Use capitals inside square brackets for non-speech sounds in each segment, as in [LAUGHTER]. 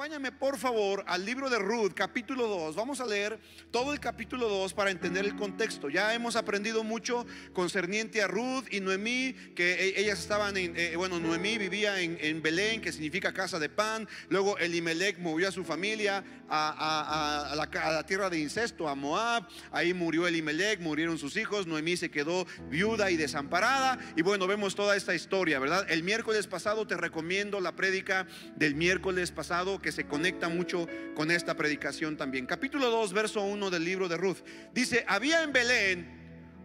Acompáñame por favor al libro de Ruth, capítulo 2. Vamos a leer todo el capítulo 2 para entender el contexto. Ya hemos aprendido mucho concerniente a Ruth y Noemí, que e- ellas estaban en, eh, bueno, Noemí vivía en, en Belén, que significa casa de pan. Luego Elimelech movió a su familia a, a- la tierra de incesto, a Moab. Ahí murió Elimelech, murieron sus hijos. Noemí se quedó viuda y desamparada. Y bueno, vemos toda esta historia, ¿verdad? El miércoles pasado te recomiendo la prédica del miércoles pasado que se conecta mucho con esta predicación también. Capítulo 2, verso 1 del libro de Ruth. Dice, había en Belén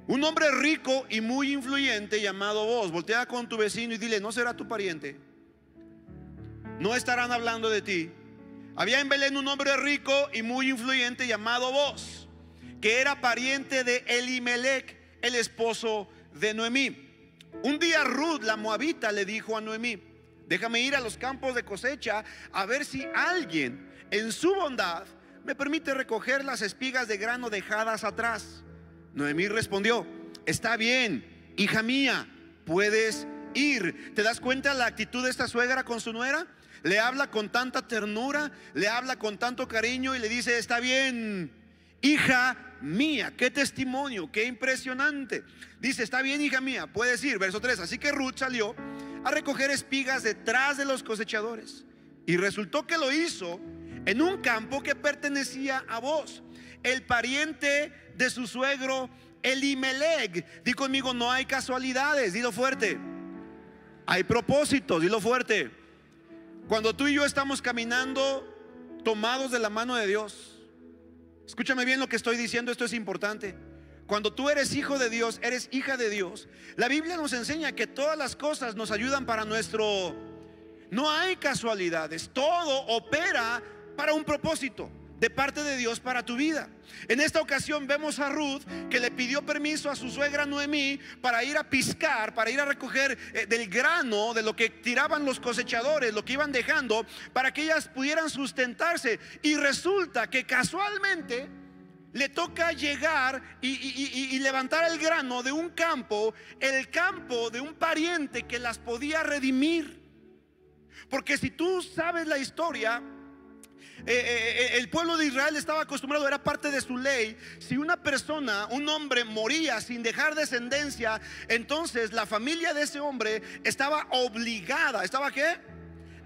un hombre rico y muy influyente llamado vos. Voltea con tu vecino y dile, no será tu pariente. No estarán hablando de ti. Había en Belén un hombre rico y muy influyente llamado vos, que era pariente de Elimelech, el esposo de Noemí. Un día Ruth, la moabita, le dijo a Noemí, déjame ir a los campos de cosecha a ver si alguien en su bondad me permite recoger las espigas de grano dejadas atrás. Noemí respondió, está bien, hija mía, puedes ir. ¿Te das cuenta la actitud de esta suegra con su nuera? Le habla con tanta ternura, le habla con tanto cariño y le dice, está bien, hija mía, qué testimonio, qué impresionante. Dice, está bien, hija mía, puedes ir. Verso 3, así que Ruth salió a recoger espigas detrás de los cosechadores. Y resultó que lo hizo en un campo que pertenecía a vos, el pariente de su suegro Elimelech. Di conmigo, no hay casualidades, dilo fuerte. Hay propósitos, dilo fuerte. Cuando tú y yo estamos caminando tomados de la mano de Dios, escúchame bien lo que estoy diciendo, esto es importante. Cuando tú eres hijo de Dios, eres hija de Dios, la Biblia nos enseña que todas las cosas nos ayudan para nuestro... No hay casualidades, todo opera para un propósito de parte de Dios para tu vida. En esta ocasión vemos a Ruth que le pidió permiso a su suegra Noemí para ir a piscar, para ir a recoger eh, del grano, de lo que tiraban los cosechadores, lo que iban dejando, para que ellas pudieran sustentarse. Y resulta que casualmente le toca llegar y, levantar el grano de un campo, el campo de un pariente que las podía redimir. Porque si tú sabes la historia, eh, eh, eh, el pueblo de Israel estaba acostumbrado, era parte de su ley. Si una persona, un hombre moría sin dejar descendencia, entonces la familia de ese hombre estaba obligada, ¿estaba qué?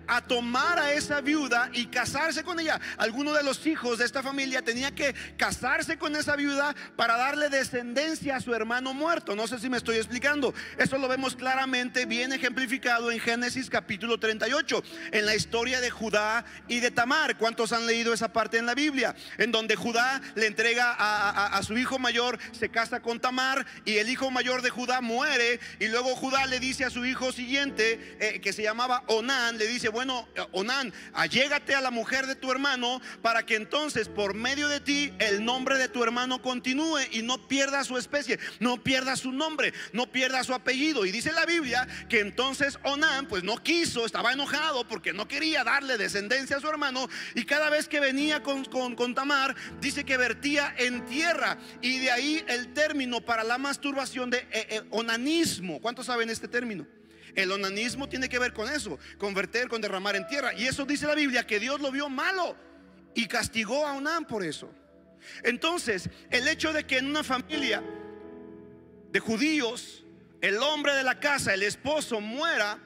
A tomar a esa viuda y casarse con ella. Alguno de los hijos de esta familia tenía que casarse con esa viuda para darle descendencia a su hermano muerto. No sé si me estoy explicando. Eso lo vemos claramente bien ejemplificado en Génesis capítulo 38, en la historia de Judá y de Tamar. ¿Cuántos han leído esa parte en la Biblia? En donde Judá le entrega a, su hijo mayor, se casa con Tamar y el hijo mayor de Judá muere y luego Judá le dice a su hijo siguiente, eh, que se llamaba Onán, le dice, bueno, eh, Onán, allégate a la mujer de tu hermano para que entonces por medio de ti el nombre de tu hermano continúe y no pierda su especie, no pierda su nombre, no pierda su apellido. Y dice la Biblia que entonces Onán pues no quiso, estaba enojado porque no quería darle descendencia a su hermano y cada vez que venía con, con, Tamar dice que vertía en tierra y de ahí el término para la masturbación de eh, eh, onanismo. ¿Cuántos saben este término? El onanismo tiene que ver con eso, con verter, con derramar en tierra. Y eso dice la Biblia, que Dios lo vio malo y castigó a Onán por eso. Entonces, el hecho de que en una familia de judíos, el hombre de la casa, el esposo, muera,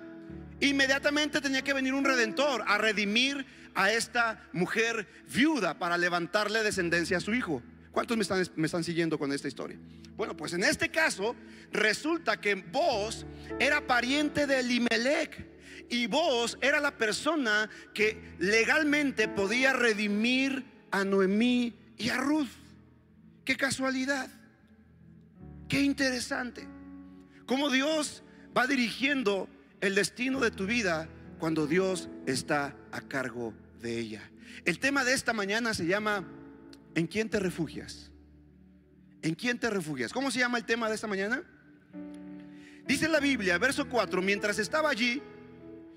inmediatamente tenía que venir un redentor a redimir a esta mujer viuda para levantarle descendencia a su hijo. ¿Cuántos me están, me están siguiendo con esta historia? Bueno, pues en este caso resulta que vos era pariente de Elimelech y vos era la persona que legalmente podía redimir a Noemí y a Ruth. Qué casualidad. Qué interesante. Cómo Dios va dirigiendo el destino de tu vida cuando Dios está a cargo de ella. El tema de esta mañana se llama ¿En quién te refugias? ¿En quién te refugias? ¿Cómo se llama el tema de esta mañana? Dice la Biblia, verso 4, mientras estaba allí,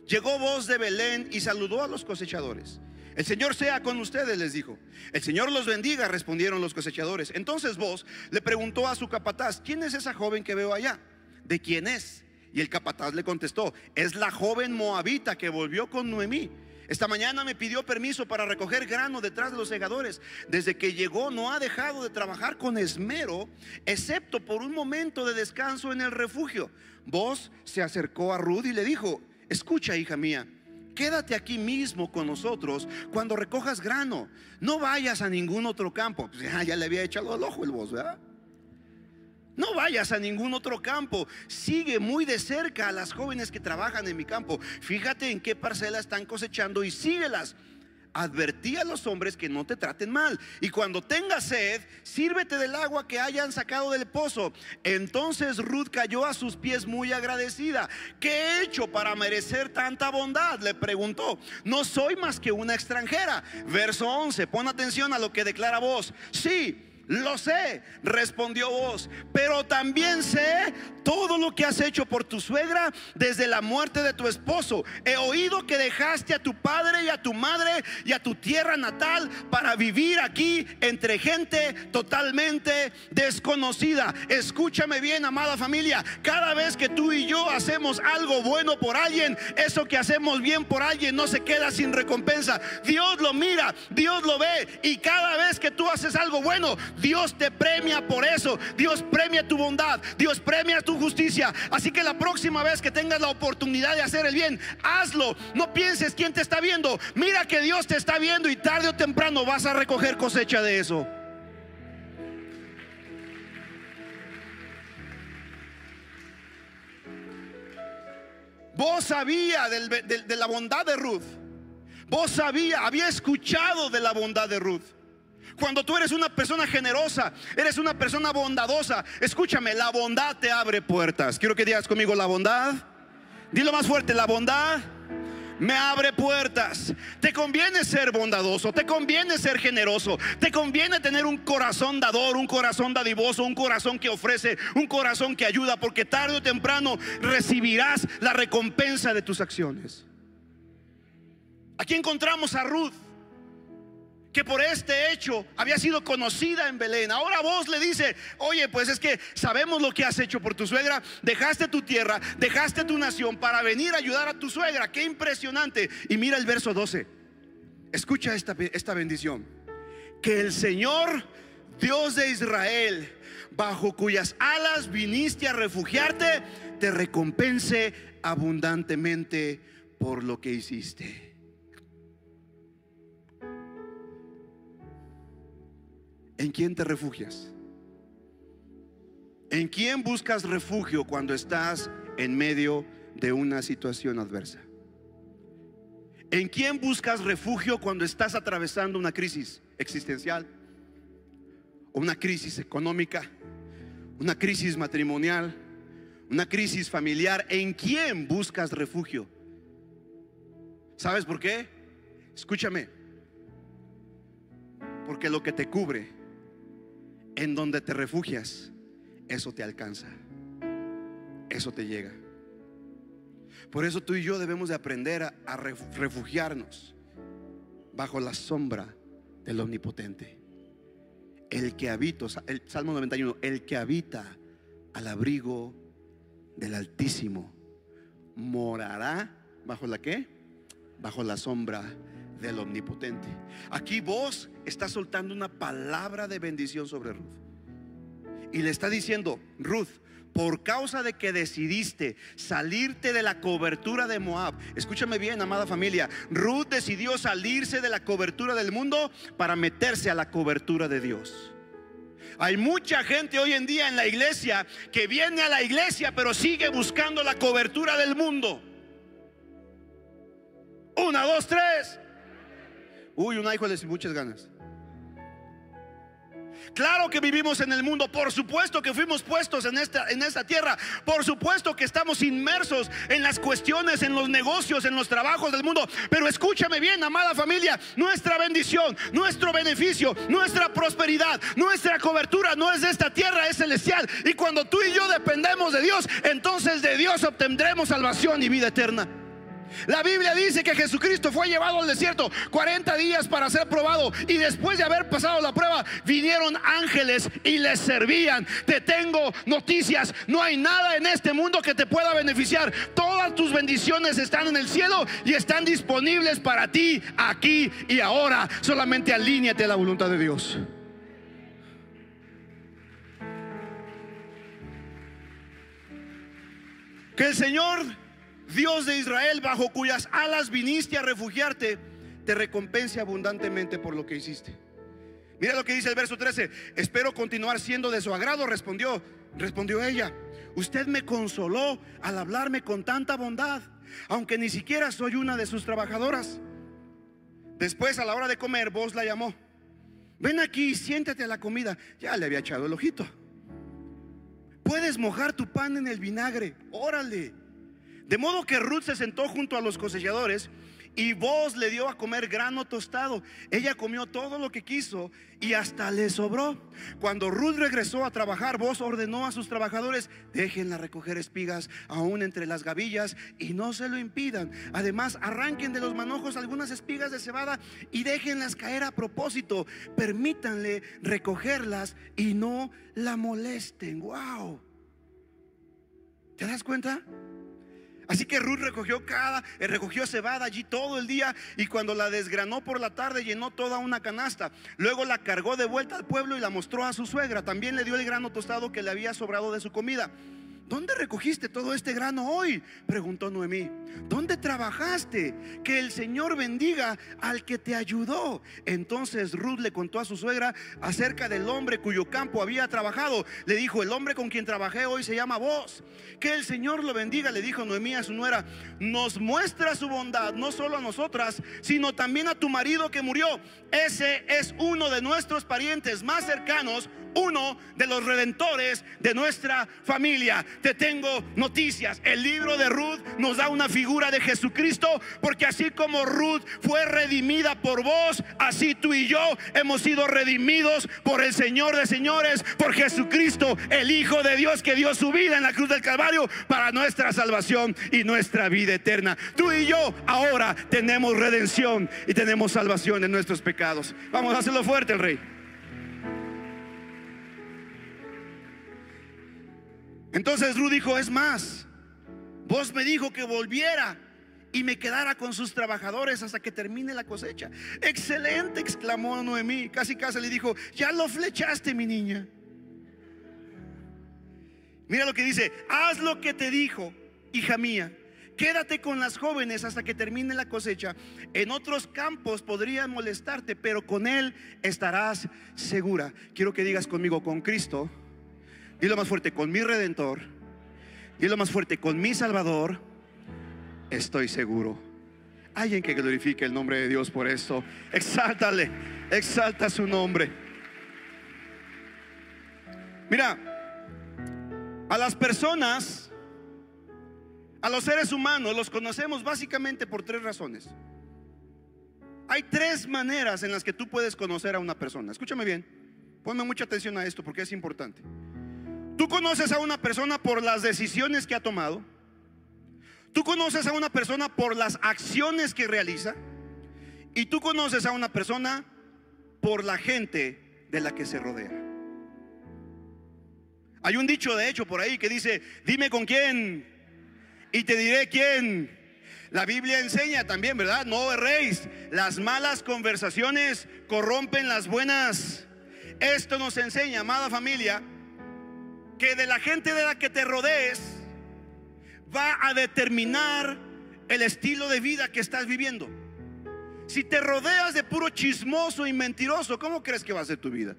llegó voz de Belén y saludó a los cosechadores. El Señor sea con ustedes, les dijo. El Señor los bendiga, respondieron los cosechadores. Entonces vos le preguntó a su capataz, ¿quién es esa joven que veo allá? ¿De quién es? Y el capataz le contestó, es la joven moabita que volvió con Noemí. Esta mañana me pidió permiso para recoger grano detrás de los segadores. Desde que llegó no ha dejado de trabajar con esmero, excepto por un momento de descanso en el refugio. Vos se acercó a Ruth y le dijo, escucha hija mía, quédate aquí mismo con nosotros cuando recojas grano. No vayas a ningún otro campo. Pues ya, le había echado el ojo el vos, ¿verdad? No vayas a ningún otro campo. Sigue muy de cerca a las jóvenes que trabajan en mi campo. Fíjate en qué parcela están cosechando y síguelas. Advertí a los hombres que no te traten mal. Y cuando tengas sed, sírvete del agua que hayan sacado del pozo. Entonces Ruth cayó a sus pies muy agradecida. ¿Qué he hecho para merecer tanta bondad? Le preguntó. No soy más que una extranjera. Verso 11. Pon atención a lo que declara vos. Sí lo sé, respondió vos, pero también sé todo lo que has hecho por tu suegra desde la muerte de tu esposo. He oído que dejaste a tu padre y a tu madre y a tu tierra natal para vivir aquí entre gente totalmente desconocida. Escúchame bien, amada familia, cada vez que tú y yo hacemos algo bueno por alguien, eso que hacemos bien por alguien no se queda sin recompensa. Dios lo mira, Dios lo ve y cada vez que tú haces algo bueno, Dios te premia por eso. Dios premia tu bondad. Dios premia tu justicia. Así que la próxima vez que tengas la oportunidad de hacer el bien, hazlo. No pienses quién te está viendo. Mira que Dios te está viendo y tarde o temprano vas a recoger cosecha de eso. Vos sabía de la bondad de Ruth. Vos sabía, había escuchado de la bondad de Ruth. Cuando tú eres una persona generosa, eres una persona bondadosa, escúchame, la bondad te abre puertas. Quiero que digas conmigo la bondad. Dilo más fuerte, la bondad me abre puertas. Te conviene ser bondadoso, te conviene ser generoso, te conviene tener un corazón dador, un corazón dadivoso, un corazón que ofrece, un corazón que ayuda, porque tarde o temprano recibirás la recompensa de tus acciones. Aquí encontramos a Ruth que por este hecho había sido conocida en Belén. Ahora vos le dice, oye, pues es que sabemos lo que has hecho por tu suegra, dejaste tu tierra, dejaste tu nación para venir a ayudar a tu suegra. Qué impresionante. Y mira el verso 12. Escucha esta, esta bendición. Que el Señor, Dios de Israel, bajo cuyas alas viniste a refugiarte, te recompense abundantemente por lo que hiciste. ¿En quién te refugias? ¿En quién buscas refugio cuando estás en medio de una situación adversa? ¿En quién buscas refugio cuando estás atravesando una crisis existencial? ¿O una crisis económica? ¿Una crisis matrimonial? ¿Una crisis familiar? ¿En quién buscas refugio? ¿Sabes por qué? Escúchame. Porque lo que te cubre en donde te refugias, eso te alcanza. Eso te llega. Por eso tú y yo debemos de aprender a, refugiarnos bajo la sombra del Omnipotente. El que habita, el Salmo 91, el que habita al abrigo del Altísimo morará bajo la qué? Bajo la sombra del omnipotente. Aquí vos está soltando una palabra de bendición sobre Ruth. Y le está diciendo, Ruth, por causa de que decidiste salirte de la cobertura de Moab. Escúchame bien, amada familia. Ruth decidió salirse de la cobertura del mundo para meterse a la cobertura de Dios. Hay mucha gente hoy en día en la iglesia que viene a la iglesia pero sigue buscando la cobertura del mundo. Una, dos, tres. Uy, un hijo sin muchas ganas. Claro que vivimos en el mundo, por supuesto que fuimos puestos en esta, en esta tierra, por supuesto que estamos inmersos en las cuestiones, en los negocios, en los trabajos del mundo. Pero escúchame bien, amada familia, nuestra bendición, nuestro beneficio, nuestra prosperidad, nuestra cobertura no es de esta tierra, es celestial. Y cuando tú y yo dependemos de Dios, entonces de Dios obtendremos salvación y vida eterna. La Biblia dice que Jesucristo fue llevado al desierto 40 días para ser probado y después de haber pasado la prueba vinieron ángeles y les servían. Te tengo noticias, no hay nada en este mundo que te pueda beneficiar. Todas tus bendiciones están en el cielo y están disponibles para ti aquí y ahora. Solamente alíñate a la voluntad de Dios. Que el Señor Dios de Israel, bajo cuyas alas viniste a refugiarte, te recompense abundantemente por lo que hiciste. Mira lo que dice el verso 13. Espero continuar siendo de su agrado, respondió, respondió ella. Usted me consoló al hablarme con tanta bondad, aunque ni siquiera soy una de sus trabajadoras. Después, a la hora de comer, vos la llamó. Ven aquí, siéntate a la comida. Ya le había echado el ojito. Puedes mojar tu pan en el vinagre. Órale. De modo que Ruth se sentó junto a los cosechadores y vos le dio a comer grano tostado. Ella comió todo lo que quiso y hasta le sobró. Cuando Ruth regresó a trabajar, vos ordenó a sus trabajadores, déjenla recoger espigas aún entre las gavillas y no se lo impidan. Además, arranquen de los manojos algunas espigas de cebada y déjenlas caer a propósito. Permítanle recogerlas y no la molesten. Wow. ¿Te das cuenta? Así que Ruth recogió cada, eh, recogió cebada allí todo el día y cuando la desgranó por la tarde llenó toda una canasta. Luego la cargó de vuelta al pueblo y la mostró a su suegra. También le dio el grano tostado que le había sobrado de su comida. ¿Dónde recogiste todo este grano hoy? Preguntó Noemí. ¿Dónde trabajaste? Que el Señor bendiga al que te ayudó. Entonces Ruth le contó a su suegra acerca del hombre cuyo campo había trabajado. Le dijo, el hombre con quien trabajé hoy se llama vos. Que el Señor lo bendiga, le dijo Noemí a su nuera. Nos muestra su bondad, no solo a nosotras, sino también a tu marido que murió. Ese es uno de nuestros parientes más cercanos uno de los redentores de nuestra familia. Te tengo noticias. El libro de Ruth nos da una figura de Jesucristo, porque así como Ruth fue redimida por vos, así tú y yo hemos sido redimidos por el Señor de señores, por Jesucristo, el Hijo de Dios que dio su vida en la cruz del Calvario para nuestra salvación y nuestra vida eterna. Tú y yo ahora tenemos redención y tenemos salvación en nuestros pecados. Vamos a hacerlo fuerte el rey. Entonces Ruth dijo, es más, vos me dijo que volviera y me quedara con sus trabajadores hasta que termine la cosecha. Excelente, exclamó Noemí. Casi casi le dijo, ya lo flechaste, mi niña. Mira lo que dice, haz lo que te dijo, hija mía. Quédate con las jóvenes hasta que termine la cosecha. En otros campos podrían molestarte, pero con Él estarás segura. Quiero que digas conmigo, con Cristo Dilo más fuerte, con mi redentor. Dilo más fuerte, con mi salvador. Estoy seguro. Alguien que glorifique el nombre de Dios por esto. Exáltale, exalta su nombre. Mira, a las personas, a los seres humanos, los conocemos básicamente por tres razones. Hay tres maneras en las que tú puedes conocer a una persona. Escúchame bien, ponme mucha atención a esto porque es importante. Tú conoces a una persona por las decisiones que ha tomado. Tú conoces a una persona por las acciones que realiza. Y tú conoces a una persona por la gente de la que se rodea. Hay un dicho de hecho por ahí que dice, dime con quién y te diré quién. La Biblia enseña también, ¿verdad? No erréis. Las malas conversaciones corrompen las buenas. Esto nos enseña, amada familia, que de la gente de la que te rodees va a determinar el estilo de vida que estás viviendo. Si te rodeas de puro chismoso y mentiroso, ¿cómo crees que va a ser tu vida?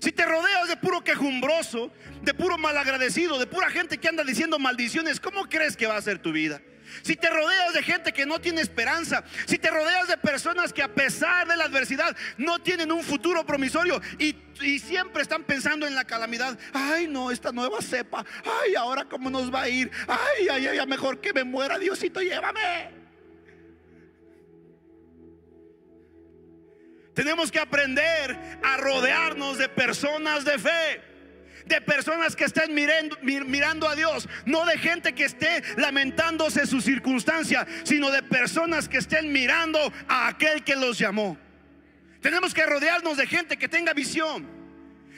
Si te rodeas de puro quejumbroso, de puro malagradecido, de pura gente que anda diciendo maldiciones, ¿cómo crees que va a ser tu vida? Si te rodeas de gente que no tiene esperanza, si te rodeas de personas que a pesar de la adversidad no tienen un futuro promisorio y, siempre están pensando en la calamidad, ay no, esta nueva cepa, ay ahora cómo nos va a ir, ay, ay, ay, mejor que me muera, Diosito, llévame. Tenemos que aprender a rodearnos de personas de fe de personas que estén mirando, a Dios, no de gente que esté lamentándose su circunstancia, sino de personas que estén mirando a aquel que los llamó. Tenemos que rodearnos de gente que tenga visión.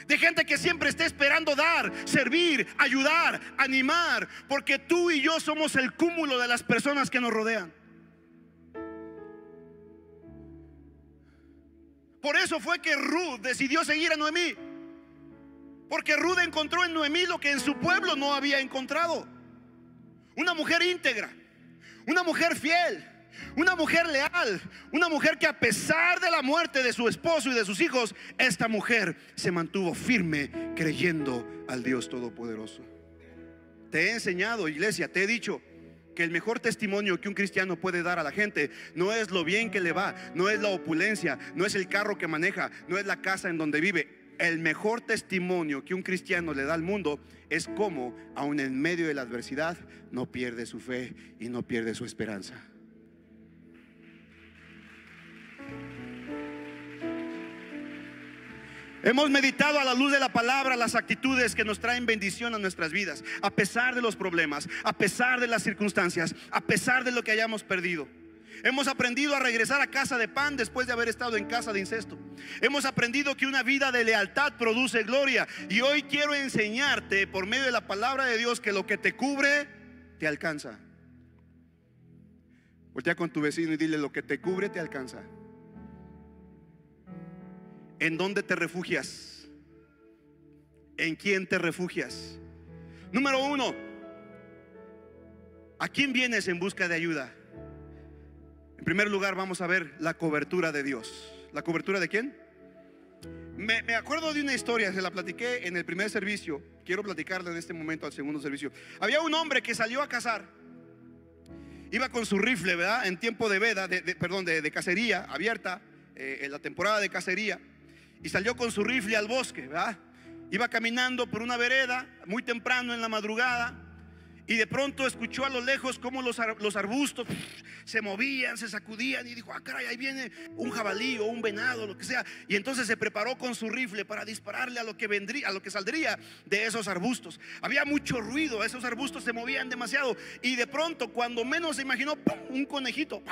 De gente que siempre esté esperando dar, servir, ayudar, animar. Porque tú y yo somos el cúmulo de las personas que nos rodean. Por eso fue que Ruth decidió seguir a Noemí. Porque Ruth encontró en Noemí lo que en su pueblo no había encontrado. Una mujer íntegra, una mujer fiel, una mujer leal, una mujer que a pesar de la muerte de su esposo y de sus hijos, esta mujer se mantuvo firme creyendo al Dios Todopoderoso. Te he enseñado, iglesia, te he dicho que el mejor testimonio que un cristiano puede dar a la gente no es lo bien que le va, no es la opulencia, no es el carro que maneja, no es la casa en donde vive, el mejor testimonio que un cristiano le da al mundo es cómo, aun en medio de la adversidad, no pierde su fe y no pierde su esperanza. Hemos meditado a la luz de la palabra las actitudes que nos traen bendición a nuestras vidas, a pesar de los problemas, a pesar de las circunstancias, a pesar de lo que hayamos perdido. Hemos aprendido a regresar a casa de pan después de haber estado en casa de incesto. Hemos aprendido que una vida de lealtad produce gloria. Y hoy quiero enseñarte por medio de la palabra de Dios que lo que te cubre te alcanza. Voltea con tu vecino y dile lo que te cubre te alcanza. ¿En dónde te refugias? ¿En quién te refugias? Número uno, ¿a quién vienes en busca de ayuda? En primer lugar, vamos a ver la cobertura de Dios. ¿La cobertura de quién? Me, acuerdo de una historia, se la platiqué en el primer servicio. Quiero platicarla en este momento al segundo servicio. Había un hombre que salió a cazar. Iba con su rifle, ¿verdad? En tiempo de veda, de, perdón, de, cacería abierta, eh, en la temporada de cacería. Y salió con su rifle al bosque, ¿verdad? Iba caminando por una vereda muy temprano en la madrugada y de pronto escuchó a lo lejos cómo los, arbustos se movían, se sacudían y dijo, ah, caray, ahí viene un jabalí o un venado, lo que sea. Y entonces se preparó con su rifle para dispararle a lo que vendría, a lo que saldría de esos arbustos. Había mucho ruido, esos arbustos se movían demasiado. Y de pronto, cuando menos se imaginó, un conejito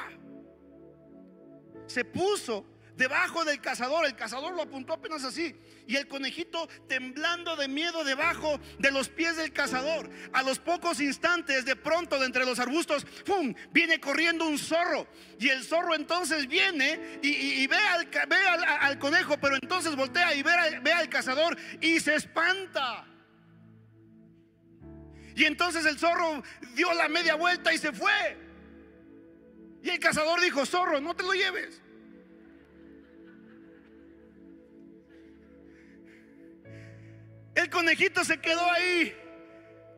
se puso debajo del cazador. El cazador lo apuntó apenas así. Y el conejito temblando de miedo debajo de los pies del cazador. A los pocos instantes, de pronto, de entre los arbustos, ¡pum! Viene corriendo un zorro. Y el zorro entonces viene y, ve, al, conejo, pero entonces voltea y ve, ve al cazador y se espanta. Y entonces el zorro dio la media vuelta y se fue. Y el cazador dijo, zorro, no te lo lleves. El conejito se quedó ahí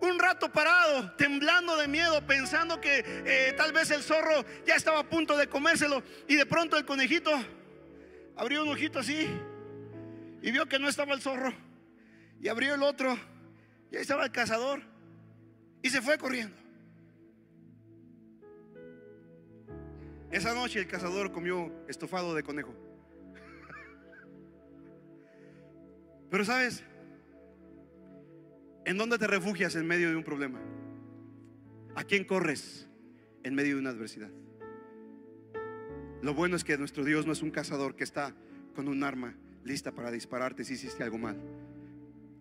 un rato parado, temblando de miedo, pensando que eh, tal vez el zorro ya estaba a punto de comérselo. Y de pronto el conejito abrió un ojito así y vio que no estaba el zorro. Y abrió el otro y ahí estaba el cazador. Y se fue corriendo. Esa noche el cazador comió estofado de conejo. [LAUGHS] Pero sabes, ¿En dónde te refugias en medio de un problema? ¿A quién corres en medio de una adversidad? Lo bueno es que nuestro Dios no es un cazador que está con un arma lista para dispararte si hiciste algo mal.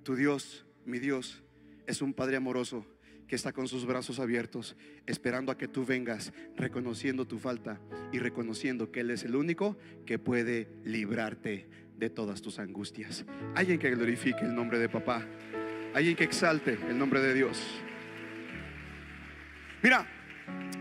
Tu Dios, mi Dios, es un Padre amoroso que está con sus brazos abiertos, esperando a que tú vengas, reconociendo tu falta y reconociendo que Él es el único que puede librarte de todas tus angustias. Alguien que glorifique el nombre de papá. Alguien que exalte el nombre de Dios. Mira,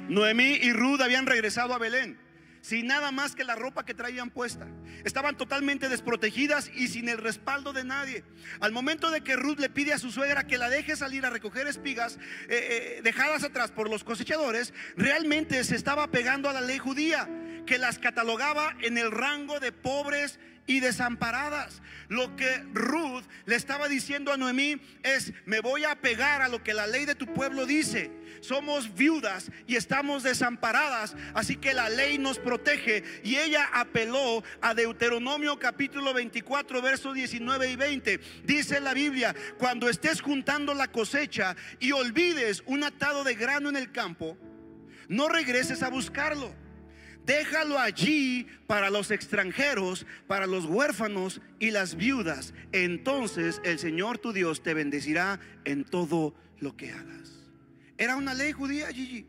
Noemí y Ruth habían regresado a Belén sin nada más que la ropa que traían puesta. Estaban totalmente desprotegidas y sin el respaldo de nadie. Al momento de que Ruth le pide a su suegra que la deje salir a recoger espigas eh, eh, dejadas atrás por los cosechadores, realmente se estaba pegando a la ley judía que las catalogaba en el rango de pobres y desamparadas. Lo que Ruth le estaba diciendo a Noemí es, me voy a pegar a lo que la ley de tu pueblo dice. Somos viudas y estamos desamparadas, así que la ley nos protege. Y ella apeló a Deuteronomio capítulo 24, versos 19 y 20. Dice la Biblia, cuando estés juntando la cosecha y olvides un atado de grano en el campo, no regreses a buscarlo déjalo allí para los extranjeros, para los huérfanos y las viudas. Entonces el Señor tu Dios te bendecirá en todo lo que hagas. Era una ley judía, Gigi.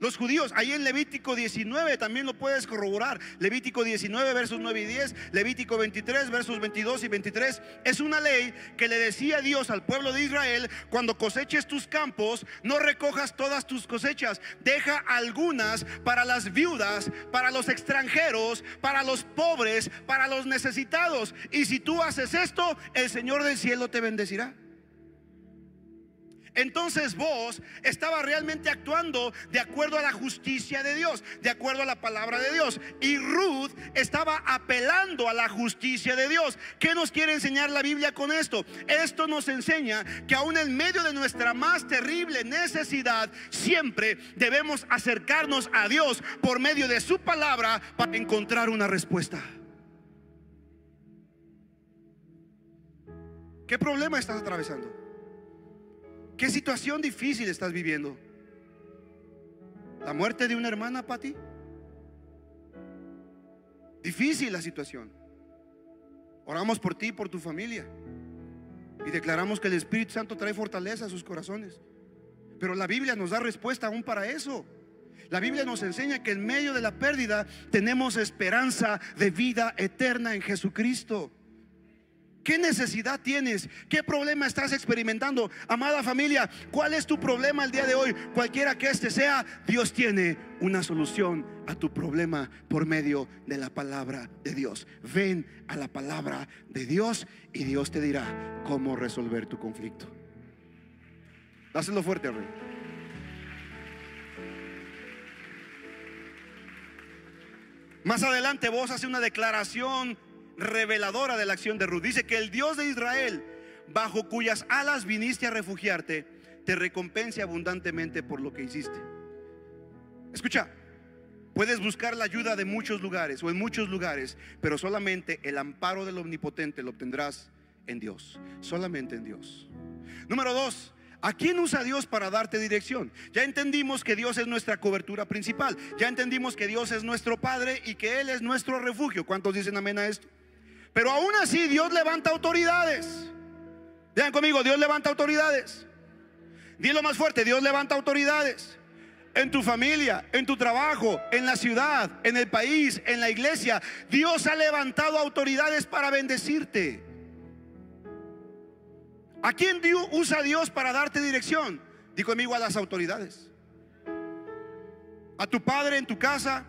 Los judíos, ahí en Levítico 19 también lo puedes corroborar. Levítico 19 versos 9 y 10, Levítico 23 versos 22 y 23. Es una ley que le decía Dios al pueblo de Israel, cuando coseches tus campos, no recojas todas tus cosechas, deja algunas para las viudas, para los extranjeros, para los pobres, para los necesitados. Y si tú haces esto, el Señor del cielo te bendecirá. Entonces vos estaba realmente actuando de acuerdo a la justicia de Dios, de acuerdo a la palabra de Dios. Y Ruth estaba apelando a la justicia de Dios. ¿Qué nos quiere enseñar la Biblia con esto? Esto nos enseña que aún en medio de nuestra más terrible necesidad, siempre debemos acercarnos a Dios por medio de su palabra para encontrar una respuesta. ¿Qué problema estás atravesando? ¿Qué situación difícil estás viviendo? ¿La muerte de una hermana para ti? Difícil la situación. Oramos por ti y por tu familia. Y declaramos que el Espíritu Santo trae fortaleza a sus corazones. Pero la Biblia nos da respuesta aún para eso. La Biblia nos enseña que en medio de la pérdida tenemos esperanza de vida eterna en Jesucristo. ¿Qué necesidad tienes? ¿Qué problema estás experimentando? Amada familia, ¿cuál es tu problema el día de hoy? Cualquiera que este sea, Dios tiene una solución a tu problema por medio de la palabra de Dios. Ven a la palabra de Dios y Dios te dirá cómo resolver tu conflicto. Dáselo fuerte, Rey. Más adelante vos hace una declaración reveladora de la acción de Ruth. Dice que el Dios de Israel, bajo cuyas alas viniste a refugiarte, te recompense abundantemente por lo que hiciste. Escucha, puedes buscar la ayuda de muchos lugares o en muchos lugares, pero solamente el amparo del Omnipotente lo obtendrás en Dios, solamente en Dios. Número dos, ¿A quién usa Dios para darte dirección? Ya entendimos que Dios es nuestra cobertura principal. Ya entendimos que Dios es nuestro Padre y que Él es nuestro refugio. ¿Cuántos dicen amén a esto? Pero aún así Dios levanta autoridades. Vean conmigo, Dios levanta autoridades. Dilo más fuerte, Dios levanta autoridades. En tu familia, en tu trabajo, en la ciudad, en el país, en la iglesia. Dios ha levantado autoridades para bendecirte. ¿A quién usa Dios para darte dirección? Digo conmigo a las autoridades. A tu padre en tu casa,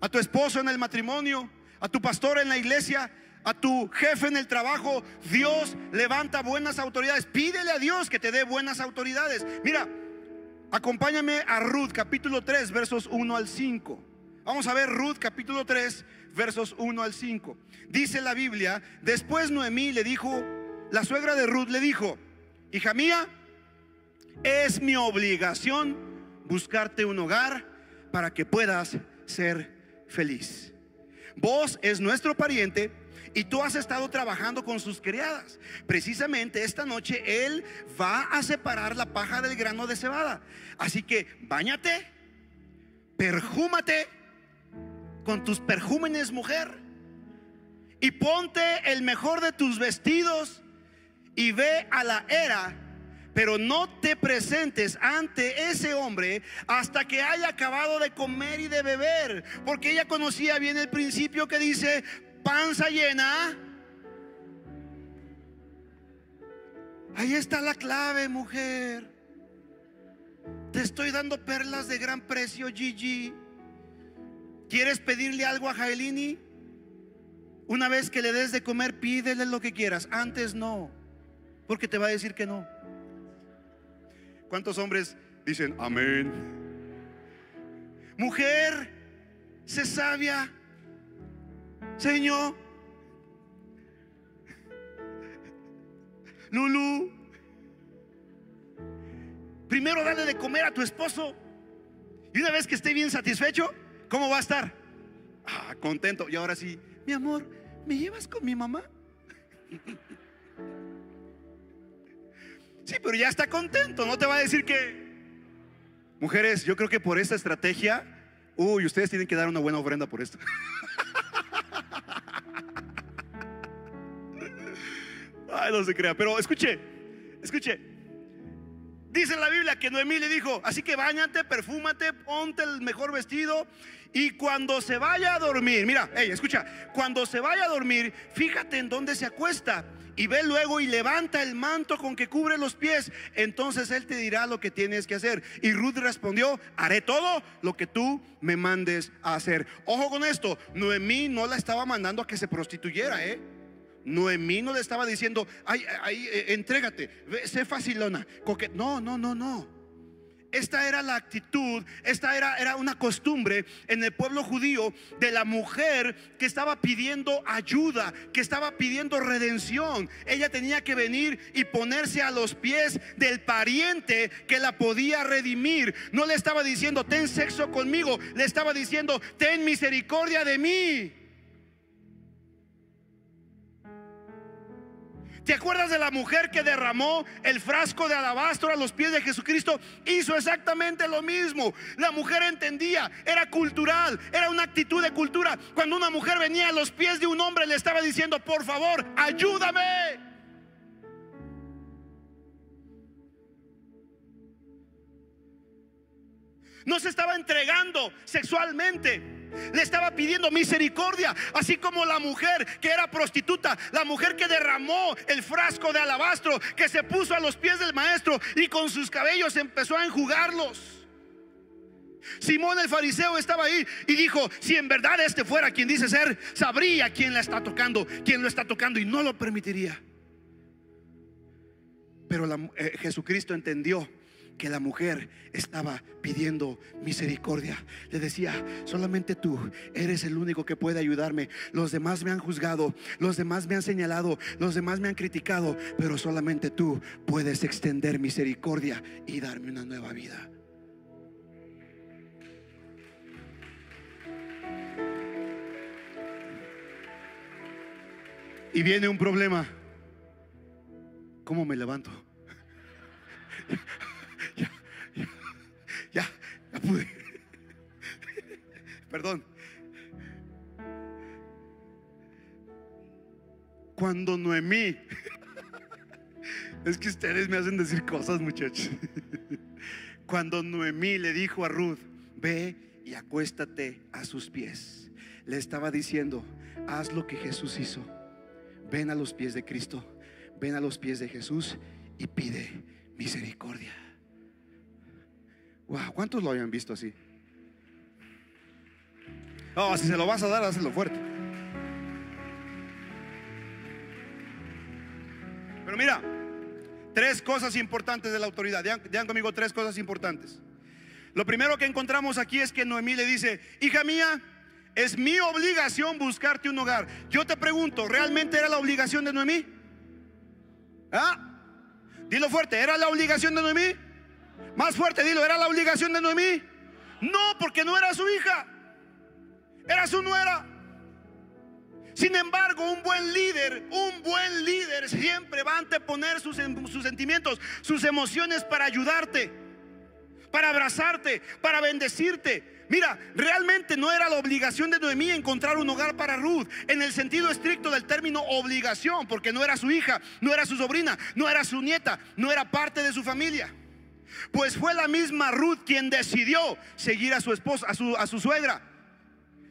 a tu esposo en el matrimonio, a tu pastor en la iglesia, a tu jefe en el trabajo, Dios levanta buenas autoridades. Pídele a Dios que te dé buenas autoridades. Mira, acompáñame a Ruth capítulo 3 versos 1 al 5. Vamos a ver Ruth capítulo 3 versos 1 al 5. Dice la Biblia, después Noemí le dijo, la suegra de Ruth le dijo, hija mía, es mi obligación buscarte un hogar para que puedas ser feliz. Vos es nuestro pariente y tú has estado trabajando con sus criadas. Precisamente esta noche Él va a separar la paja del grano de cebada. Así que bañate, perjúmate con tus perjúmenes, mujer, y ponte el mejor de tus vestidos y ve a la era pero no te presentes ante ese hombre hasta que haya acabado de comer y de beber, porque ella conocía bien el principio que dice, panza llena. Ahí está la clave, mujer. Te estoy dando perlas de gran precio, Gigi. ¿Quieres pedirle algo a Jaelini? Una vez que le des de comer, pídele lo que quieras. Antes no, porque te va a decir que no. ¿Cuántos hombres dicen amén? Mujer, sé sabia, Señor. Lulu, primero dale de comer a tu esposo. Y una vez que esté bien satisfecho, ¿cómo va a estar? Ah, contento. Y ahora sí, mi amor, ¿me llevas con mi mamá? Sí, pero ya está contento, no te va a decir que... Mujeres, yo creo que por esta estrategia, uy, ustedes tienen que dar una buena ofrenda por esto. [LAUGHS] Ay, no se crea, pero escuche, escuche. Dice la Biblia que Noemí le dijo, así que bañate, perfúmate, ponte el mejor vestido y cuando se vaya a dormir, mira, escucha, cuando se vaya a dormir, fíjate en dónde se acuesta y ve luego y levanta el manto con que cubre los pies. Entonces él te dirá lo que tienes que hacer. Y Ruth respondió, haré todo lo que tú me mandes a hacer. Ojo con esto, Noemí no la estaba mandando a que se prostituyera, ¿eh? Noemí no le estaba diciendo, ay, ay, eh, entrégate, sé facilona. No, no, no, no. Esta era la actitud, esta era, era una costumbre en el pueblo judío de la mujer que estaba pidiendo ayuda, que estaba pidiendo redención. Ella tenía que venir y ponerse a los pies del pariente que la podía redimir. No le estaba diciendo, ten sexo conmigo, le estaba diciendo, ten misericordia de mí. ¿Te acuerdas de la mujer que derramó el frasco de alabastro a los pies de Jesucristo? Hizo exactamente lo mismo. La mujer entendía, era cultural, era una actitud de cultura. Cuando una mujer venía a los pies de un hombre le estaba diciendo, por favor, ayúdame. No se estaba entregando sexualmente le estaba pidiendo misericordia, así como la mujer que era prostituta, la mujer que derramó el frasco de alabastro, que se puso a los pies del maestro y con sus cabellos empezó a enjugarlos. Simón el fariseo estaba ahí y dijo, si en verdad este fuera quien dice ser, sabría quién la está tocando, quién lo está tocando y no lo permitiría. Pero eh, Jesucristo entendió que la mujer estaba pidiendo misericordia. Le decía, solamente tú eres el único que puede ayudarme. Los demás me han juzgado, los demás me han señalado, los demás me han criticado, pero solamente tú puedes extender misericordia y darme una nueva vida. Y viene un problema. ¿Cómo me levanto? [LAUGHS] Perdón. Cuando Noemí, [LAUGHS] es que ustedes me hacen decir cosas, muchachos. [LAUGHS] Cuando Noemí le dijo a Ruth, ve y acuéstate a sus pies, le estaba diciendo, haz lo que Jesús hizo. Ven a los pies de Cristo, ven a los pies de Jesús y pide misericordia. Wow, ¿cuántos lo habían visto así? Oh, si se lo vas a dar, hazlo fuerte. Pero mira, tres cosas importantes de la autoridad. Digan, conmigo tres cosas importantes. Lo primero que encontramos aquí es que Noemí le dice, hija mía, es mi obligación buscarte un hogar. Yo te pregunto, ¿realmente era la obligación de Noemí? ¿Ah? Dilo fuerte, ¿era la obligación de Noemí? Más fuerte, dilo, ¿era la obligación de Noemí? No, porque no era su hija, era su nuera. Sin embargo, un buen líder, un buen líder siempre va a anteponer sus, sus sentimientos, sus emociones para ayudarte, para abrazarte, para bendecirte. Mira, realmente no era la obligación de Noemí encontrar un hogar para Ruth en el sentido estricto del término obligación, porque no era su hija, no era su sobrina, no era su nieta, no era parte de su familia. Pues fue la misma Ruth quien decidió seguir a su esposa, a su, a su suegra.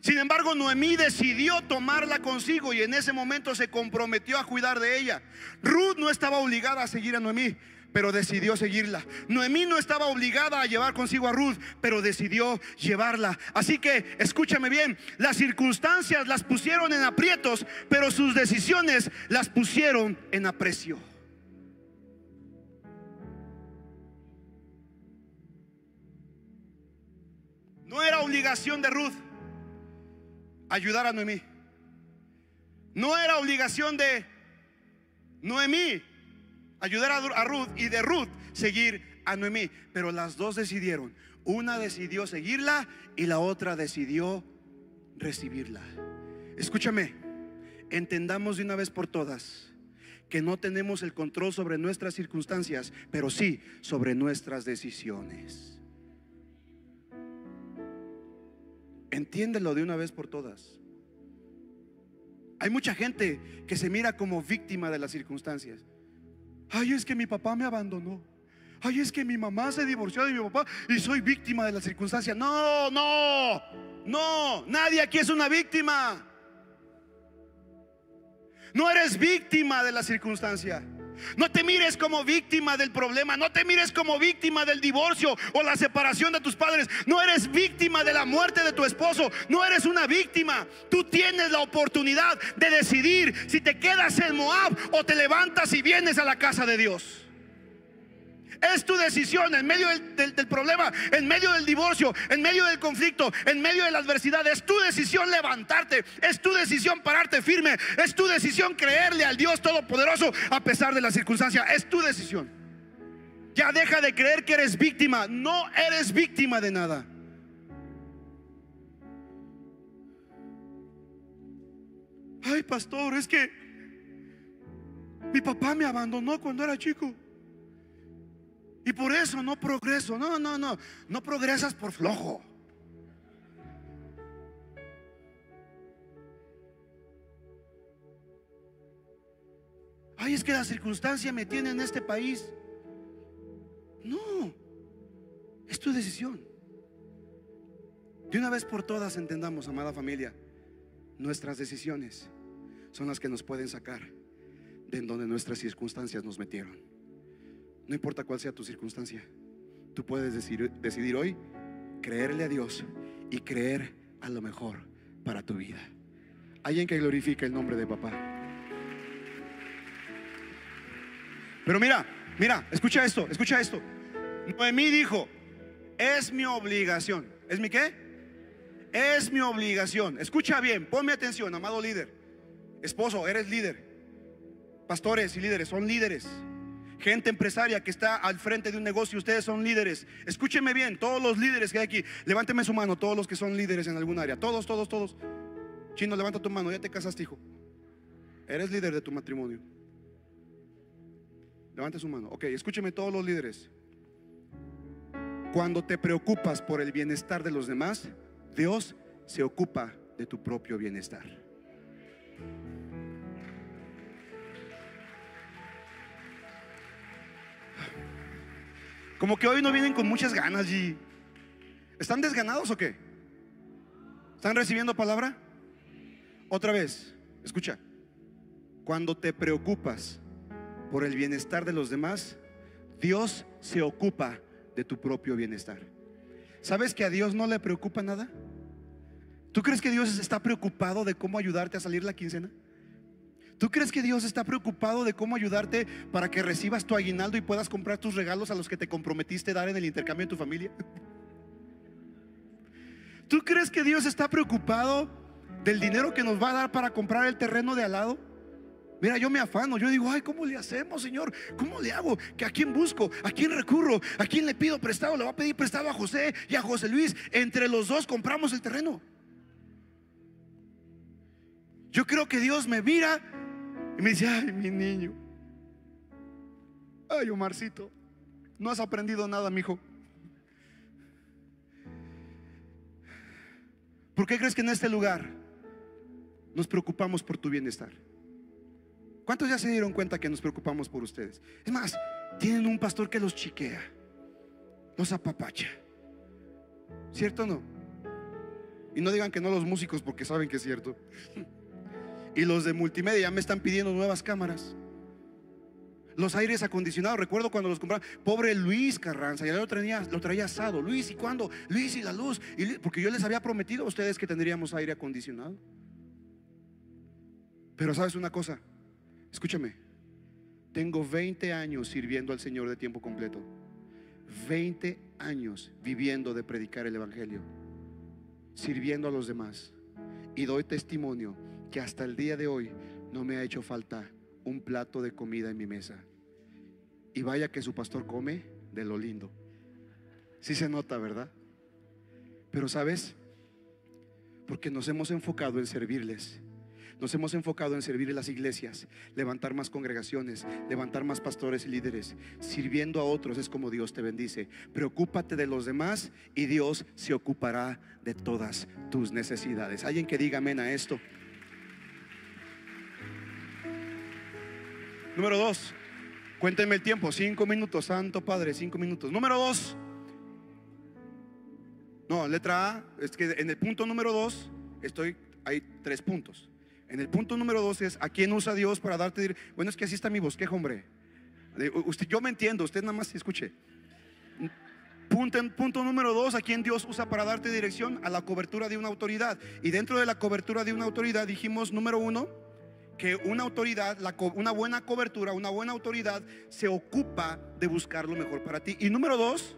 Sin embargo, Noemí decidió tomarla consigo y en ese momento se comprometió a cuidar de ella. Ruth no estaba obligada a seguir a Noemí, pero decidió seguirla. Noemí no estaba obligada a llevar consigo a Ruth, pero decidió llevarla. Así que escúchame bien, las circunstancias las pusieron en aprietos, pero sus decisiones las pusieron en aprecio. No era obligación de Ruth, ayudar a Noemí. No era obligación de Noemí ayudar a Ruth y de Ruth seguir a Noemí. Pero las dos decidieron. Una decidió seguirla y la otra decidió recibirla. Escúchame, entendamos de una vez por todas que no tenemos el control sobre nuestras circunstancias, pero sí sobre nuestras decisiones. Entiéndelo de una vez por todas. Hay mucha gente que se mira como víctima de las circunstancias. Ay, es que mi papá me abandonó. Ay, es que mi mamá se divorció de mi papá y soy víctima de las circunstancias. No, no, no. Nadie aquí es una víctima. No eres víctima de la circunstancia. No te mires como víctima del problema. No te mires como víctima del divorcio o la separación de tus padres. No eres víctima de la muerte de tu esposo. No eres una víctima. Tú tienes la oportunidad de decidir si te quedas en Moab o te levantas y vienes a la casa de Dios. Es tu decisión en medio del, problema, en medio del divorcio, en medio del conflicto, en medio de la adversidad. Es tu decisión levantarte, es tu decisión pararte firme, es tu decisión creerle al Dios Todopoderoso a pesar de la circunstancia. Es tu decisión. Ya deja de creer que eres víctima. No eres víctima de nada. Ay, pastor, es que mi papá me abandonó cuando era chico. Y por eso no progreso. No, no, no. No progresas por flojo. Ay, es que la circunstancia me tiene en este país. No. Es tu decisión. De una vez por todas entendamos, amada familia, nuestras decisiones son las que nos pueden sacar de en donde nuestras circunstancias nos metieron. No importa cuál sea tu circunstancia, tú puedes decidir, decidir hoy creerle a Dios y creer a lo mejor para tu vida. Alguien que glorifique el nombre de papá. Pero mira, mira, escucha esto, escucha esto. Noemí dijo, es mi obligación. ¿Es mi qué? Es mi obligación. Escucha bien, ponme atención, amado líder. Esposo, eres líder. Pastores y líderes son líderes gente empresaria que está al frente de un negocio, ustedes son líderes. Escúcheme bien, todos los líderes que hay aquí, levánteme su mano, todos los que son líderes en algún área, todos, todos, todos. Chino, levanta tu mano, ya te casaste, hijo. Eres líder de tu matrimonio. Levante su mano. Ok, escúcheme todos los líderes. Cuando te preocupas por el bienestar de los demás, Dios se ocupa de tu propio bienestar. Como que hoy no vienen con muchas ganas y ¿están desganados o qué? ¿Están recibiendo palabra? Otra vez, escucha. Cuando te preocupas por el bienestar de los demás, Dios se ocupa de tu propio bienestar. ¿Sabes que a Dios no le preocupa nada? ¿Tú crees que Dios está preocupado de cómo ayudarte a salir la quincena? ¿Tú crees que Dios está preocupado de cómo ayudarte para que recibas tu aguinaldo y puedas comprar tus regalos a los que te comprometiste dar en el intercambio en tu familia? [LAUGHS] ¿Tú crees que Dios está preocupado del dinero que nos va a dar para comprar el terreno de al lado? Mira, yo me afano, yo digo, ay, ¿cómo le hacemos, Señor? ¿Cómo le hago? ¿Que a quién busco? ¿A quién recurro? ¿A quién le pido prestado? Le voy a pedir prestado a José y a José Luis. Entre los dos compramos el terreno. Yo creo que Dios me mira y me dice, ay, mi niño. Ay, Omarcito, no has aprendido nada, mi hijo. ¿Por qué crees que en este lugar nos preocupamos por tu bienestar? ¿Cuántos ya se dieron cuenta que nos preocupamos por ustedes? Es más, tienen un pastor que los chiquea, los apapacha. ¿Cierto o no? Y no digan que no los músicos porque saben que es cierto. Y los de multimedia ya me están pidiendo nuevas cámaras. Los aires acondicionados, recuerdo cuando los compraron, pobre Luis Carranza, ya lo traía, lo traía asado. Luis, ¿y cuándo? Luis y la luz. porque yo les había prometido a ustedes que tendríamos aire acondicionado. Pero sabes una cosa, escúchame, tengo 20 años sirviendo al Señor de tiempo completo. 20 años viviendo de predicar el Evangelio, sirviendo a los demás. y doy testimonio que hasta el día de hoy no me ha hecho falta un plato de comida en mi mesa. Y vaya que su pastor come de lo lindo. Sí se nota, ¿verdad? Pero sabes, porque nos hemos enfocado en servirles. Nos hemos enfocado en servir las iglesias, levantar más congregaciones, levantar más pastores y líderes. Sirviendo a otros es como Dios te bendice. Preocúpate de los demás y Dios se ocupará de todas tus necesidades. Alguien que diga amén a esto. Número dos, cuéntenme el tiempo, cinco minutos, Santo Padre, cinco minutos. Número dos, no, letra A, es que en el punto número dos, estoy, hay tres puntos. En el punto número dos es, ¿a quién usa Dios para darte? Bueno, es que así está mi bosquejo, hombre. Usted, yo me entiendo, usted nada más escuche. Punto, punto número dos, ¿a quién Dios usa para darte dirección? A la cobertura de una autoridad. Y dentro de la cobertura de una autoridad dijimos, número uno, que una autoridad, una buena cobertura, una buena autoridad se ocupa de buscar lo mejor para ti. Y número dos,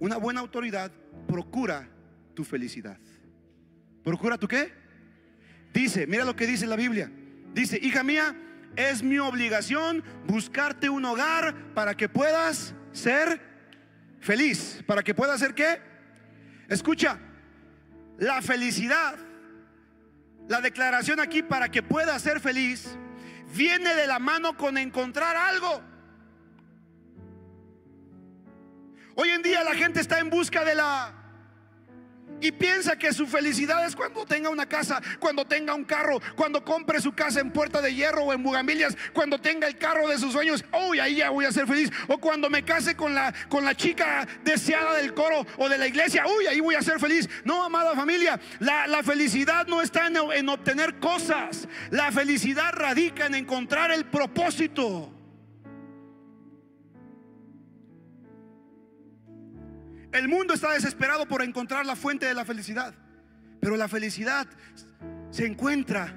una buena autoridad procura tu felicidad. ¿Procura tu qué? Dice, mira lo que dice la Biblia. Dice, hija mía, es mi obligación buscarte un hogar para que puedas ser feliz. ¿Para que puedas ser qué? Escucha, la felicidad la declaración aquí para que pueda ser feliz viene de la mano con encontrar algo. Hoy en día la gente está en busca de la y piensa que su felicidad es cuando tenga una casa, cuando tenga un carro, cuando compre su casa en Puerta de Hierro o en Bugambilias, cuando tenga el carro de sus sueños, uy, ahí ya voy a ser feliz. O cuando me case con la, con la chica deseada del coro o de la iglesia, uy, ahí voy a ser feliz. No, amada familia, la, felicidad no está en, en obtener cosas. La felicidad radica en encontrar el propósito. El mundo está desesperado por encontrar la fuente de la felicidad. Pero la felicidad se encuentra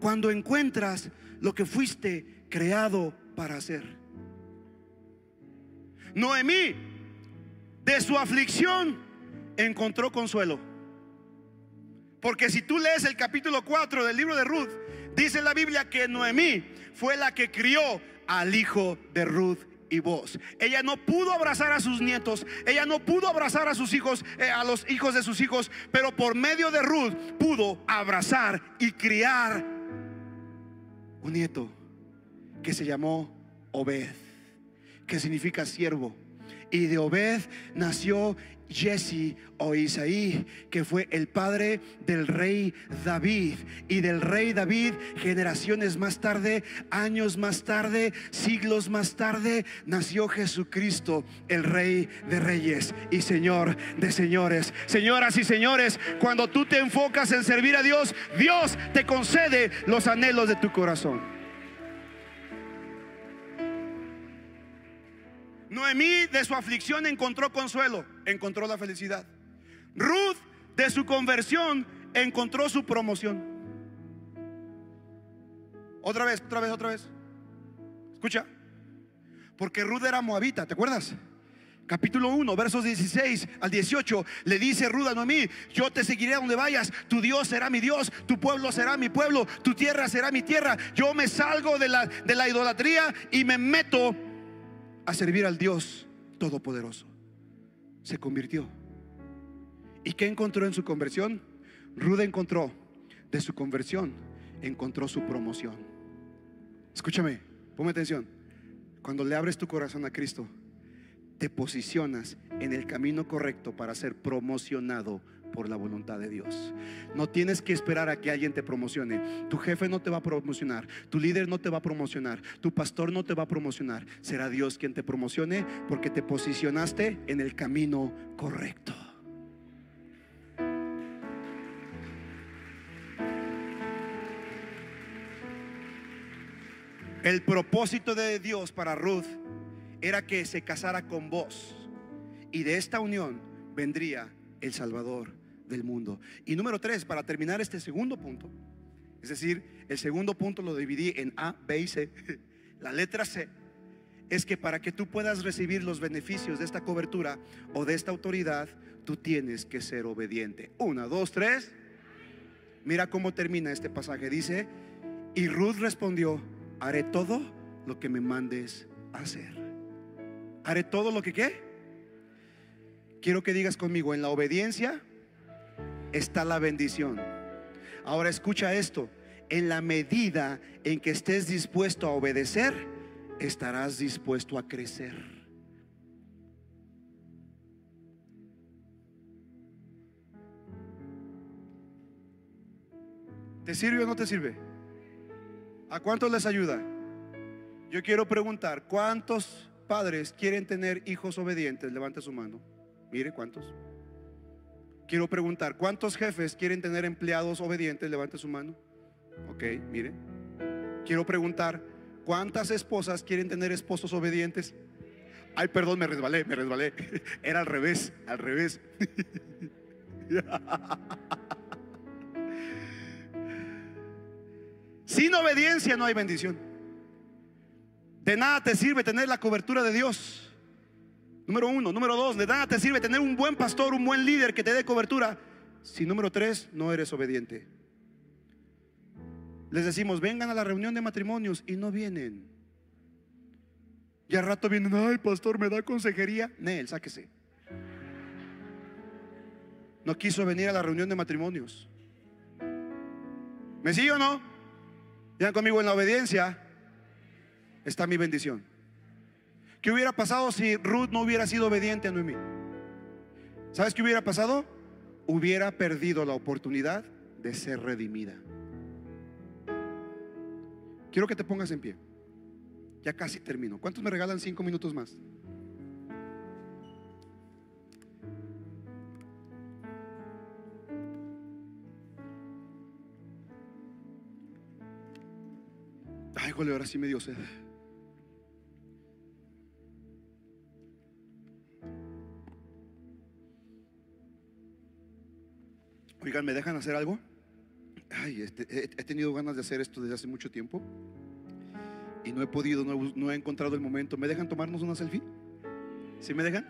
cuando encuentras lo que fuiste creado para hacer. Noemí, de su aflicción, encontró consuelo. Porque si tú lees el capítulo 4 del libro de Ruth, dice la Biblia que Noemí fue la que crió al hijo de Ruth y voz. Ella no pudo abrazar a sus nietos, ella no pudo abrazar a sus hijos, eh, a los hijos de sus hijos, pero por medio de Ruth pudo abrazar y criar un nieto que se llamó Obed, que significa siervo. Y de Obed nació Jesse o Isaí, que fue el padre del rey David. Y del rey David, generaciones más tarde, años más tarde, siglos más tarde, nació Jesucristo, el rey de reyes y señor de señores. Señoras y señores, cuando tú te enfocas en servir a Dios, Dios te concede los anhelos de tu corazón. Noemí de su aflicción encontró consuelo, encontró la felicidad. Ruth de su conversión encontró su promoción. Otra vez, otra vez, otra vez. Escucha. Porque Ruth era moabita, ¿te acuerdas? Capítulo 1, versos 16 al 18, le dice Ruth a Noemí, yo te seguiré a donde vayas, tu Dios será mi Dios, tu pueblo será mi pueblo, tu tierra será mi tierra. Yo me salgo de la, de la idolatría y me meto a servir al Dios Todopoderoso. Se convirtió. ¿Y qué encontró en su conversión? Rude encontró de su conversión, encontró su promoción. Escúchame, ponme atención. Cuando le abres tu corazón a Cristo, te posicionas en el camino correcto para ser promocionado por la voluntad de Dios. No tienes que esperar a que alguien te promocione. Tu jefe no te va a promocionar, tu líder no te va a promocionar, tu pastor no te va a promocionar. Será Dios quien te promocione porque te posicionaste en el camino correcto. El propósito de Dios para Ruth era que se casara con vos y de esta unión vendría el Salvador del mundo. Y número tres, para terminar este segundo punto, es decir, el segundo punto lo dividí en A, B y C. [LAUGHS] La letra C es que para que tú puedas recibir los beneficios de esta cobertura o de esta autoridad, tú tienes que ser obediente. Una, dos, tres. Mira cómo termina este pasaje. Dice, y Ruth respondió, haré todo lo que me mandes hacer. Haré todo lo que qué. Quiero que digas conmigo, en la obediencia está la bendición. Ahora escucha esto, en la medida en que estés dispuesto a obedecer, estarás dispuesto a crecer. ¿Te sirve o no te sirve? ¿A cuántos les ayuda? Yo quiero preguntar, ¿cuántos padres quieren tener hijos obedientes? Levante su mano. Mire cuántos. Quiero preguntar, ¿cuántos jefes quieren tener empleados obedientes? Levante su mano. Ok, mire. Quiero preguntar, ¿cuántas esposas quieren tener esposos obedientes? Ay, perdón, me resbalé, me resbalé. [LAUGHS] Era al revés, al revés. [LAUGHS] Sin obediencia no hay bendición. De nada te sirve tener la cobertura de Dios. Número uno. Número dos, de nada te sirve tener un buen pastor, un buen líder que te dé cobertura. Si número tres, no eres obediente. Les decimos, vengan a la reunión de matrimonios y no vienen. Y al rato vienen, ay, pastor, ¿me da consejería? Nel, sáquese. No quiso venir a la reunión de matrimonios. ¿Me sigue o no? Digan conmigo, en la obediencia está mi bendición. ¿Qué hubiera pasado si Ruth no hubiera sido obediente a Noemí? ¿Sabes qué hubiera pasado? Hubiera perdido la oportunidad de ser redimida. Quiero que te pongas en pie. Ya casi termino. ¿Cuántos me regalan cinco minutos más? Ay, jole, ahora sí me dio sed. ¿Me dejan hacer algo? Ay, este, he, tenido ganas de hacer esto desde hace mucho tiempo y no he podido, no he, bus- no he encontrado el momento. ¿Me dejan tomarnos una selfie? ¿Sí me dejan?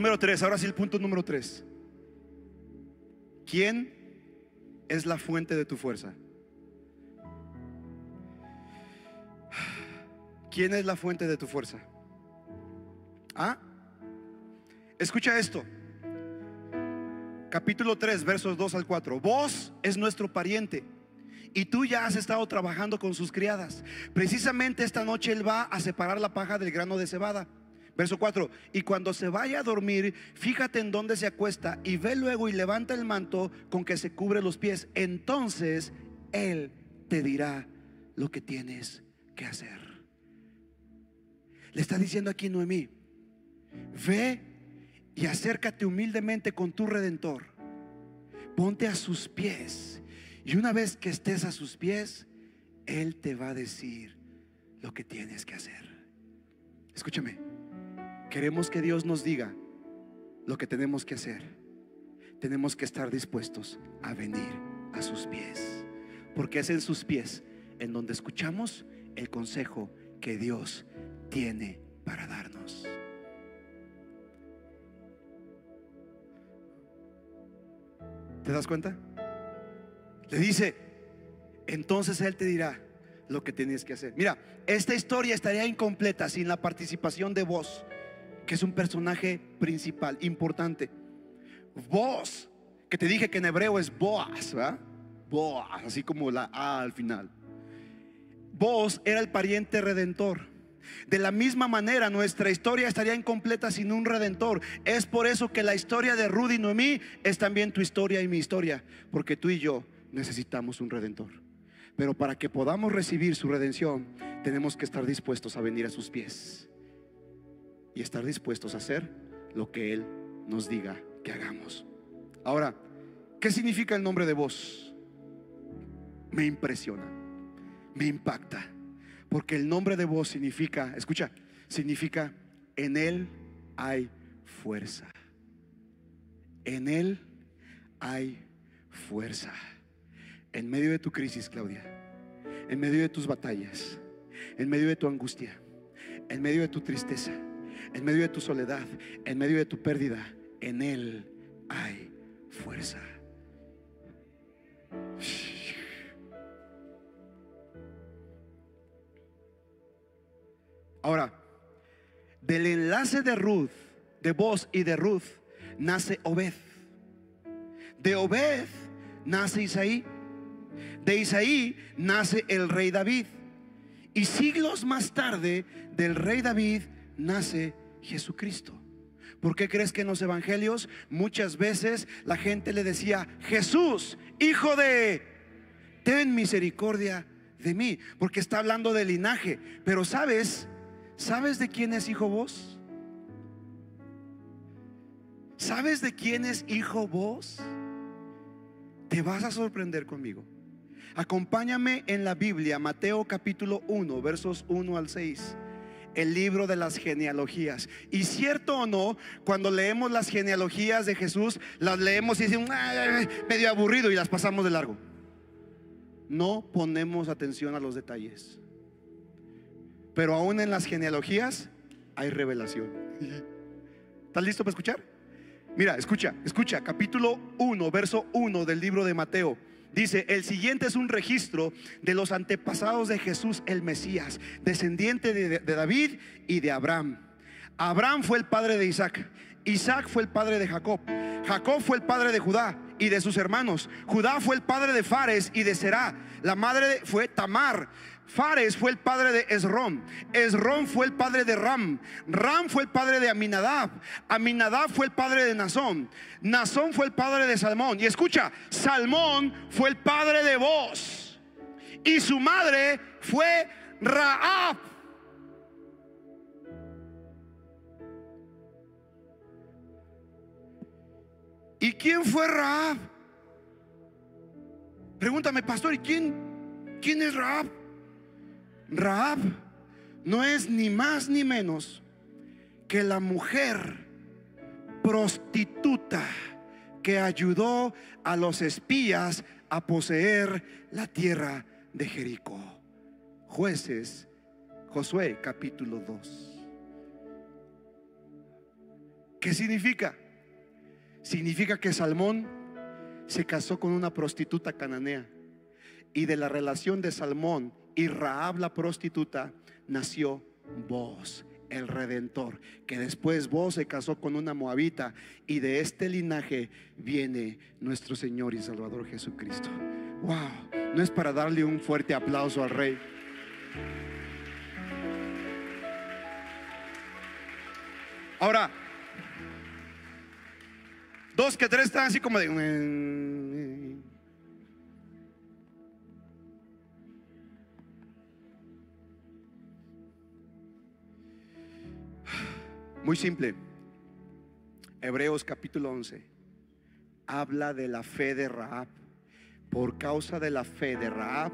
Número tres, ahora sí el punto número tres. ¿Quién es la fuente de tu fuerza? ¿Quién es la fuente de tu fuerza? ¿Ah? Escucha esto. Capítulo 3, versos 2 al 4. Vos es nuestro pariente y tú ya has estado trabajando con sus criadas. Precisamente esta noche él va a separar la paja del grano de cebada. Verso 4, y cuando se vaya a dormir, fíjate en dónde se acuesta y ve luego y levanta el manto con que se cubre los pies. Entonces Él te dirá lo que tienes que hacer. Le está diciendo aquí Noemí, ve y acércate humildemente con tu redentor. Ponte a sus pies. Y una vez que estés a sus pies, Él te va a decir lo que tienes que hacer. Escúchame. Queremos que Dios nos diga lo que tenemos que hacer. Tenemos que estar dispuestos a venir a sus pies. Porque es en sus pies en donde escuchamos el consejo que Dios tiene para darnos. ¿Te das cuenta? Le dice, entonces Él te dirá lo que tienes que hacer. Mira, esta historia estaría incompleta sin la participación de vos, que es un personaje principal, importante. Vos, que te dije que en hebreo es Boaz, ¿verdad? Boaz, así como la A al final. Vos era el pariente redentor. De la misma manera, nuestra historia estaría incompleta sin un redentor. Es por eso que la historia de Rudy y Noemí es también tu historia y mi historia, porque tú y yo necesitamos un redentor. Pero para que podamos recibir su redención, tenemos que estar dispuestos a venir a sus pies y estar dispuestos a hacer lo que Él nos diga que hagamos. Ahora, ¿qué significa el nombre de vos? Me impresiona, me impacta, porque el nombre de vos significa, escucha, significa en Él hay fuerza. En Él hay fuerza. En medio de tu crisis, Claudia, en medio de tus batallas, en medio de tu angustia, en medio de tu tristeza, en medio de tu soledad, en medio de tu pérdida, en Él hay fuerza. Ahora, del enlace de Ruth, de vos y de Ruth, nace Obed. De Obed nace Isaí. De Isaí nace el rey David. Y siglos más tarde del rey David nace Jesucristo. ¿Por qué crees que en los evangelios muchas veces la gente le decía, Jesús, hijo de, ten misericordia de mí? Porque está hablando de linaje. Pero sabes, ¿sabes de quién es hijo vos? ¿Sabes de quién es hijo vos? Te vas a sorprender conmigo. Acompáñame en la Biblia, Mateo capítulo 1, versos 1 al 6 el libro de las genealogías. Y cierto o no, cuando leemos las genealogías de Jesús, las leemos y decimos, medio aburrido y las pasamos de largo. No ponemos atención a los detalles. Pero aún en las genealogías hay revelación. ¿Estás listo para escuchar? Mira, escucha, escucha, capítulo 1, verso 1 del libro de Mateo. Dice, el siguiente es un registro de los antepasados de Jesús el Mesías, descendiente de, de, David y de Abraham. Abraham fue el padre de Isaac, Isaac fue el padre de Jacob, Jacob fue el padre de Judá y de sus hermanos, Judá fue el padre de Fares y de Será, la madre fue Tamar, Fares fue el padre de Esrón. Esrón fue el padre de Ram. Ram fue el padre de Aminadab. Aminadab fue el padre de Nazón. Nazón fue el padre de Salmón. Y escucha, Salmón fue el padre de Boz. Y su madre fue Raab. ¿Y quién fue Raab? Pregúntame, pastor, ¿y quién, quién es Raab? Raab no es ni más ni menos que la mujer prostituta que ayudó a los espías a poseer la tierra de Jericó. Jueces, Josué capítulo 2. ¿Qué significa? Significa que Salmón se casó con una prostituta cananea y de la relación de Salmón y Raab la prostituta nació vos, el redentor, que después vos se casó con una moabita y de este linaje viene nuestro Señor y Salvador Jesucristo. Wow, no es para darle un fuerte aplauso al rey. Ahora, dos que tres están así como de Muy simple. Hebreos capítulo 11 habla de la fe de Raab. Por causa de la fe de Raab,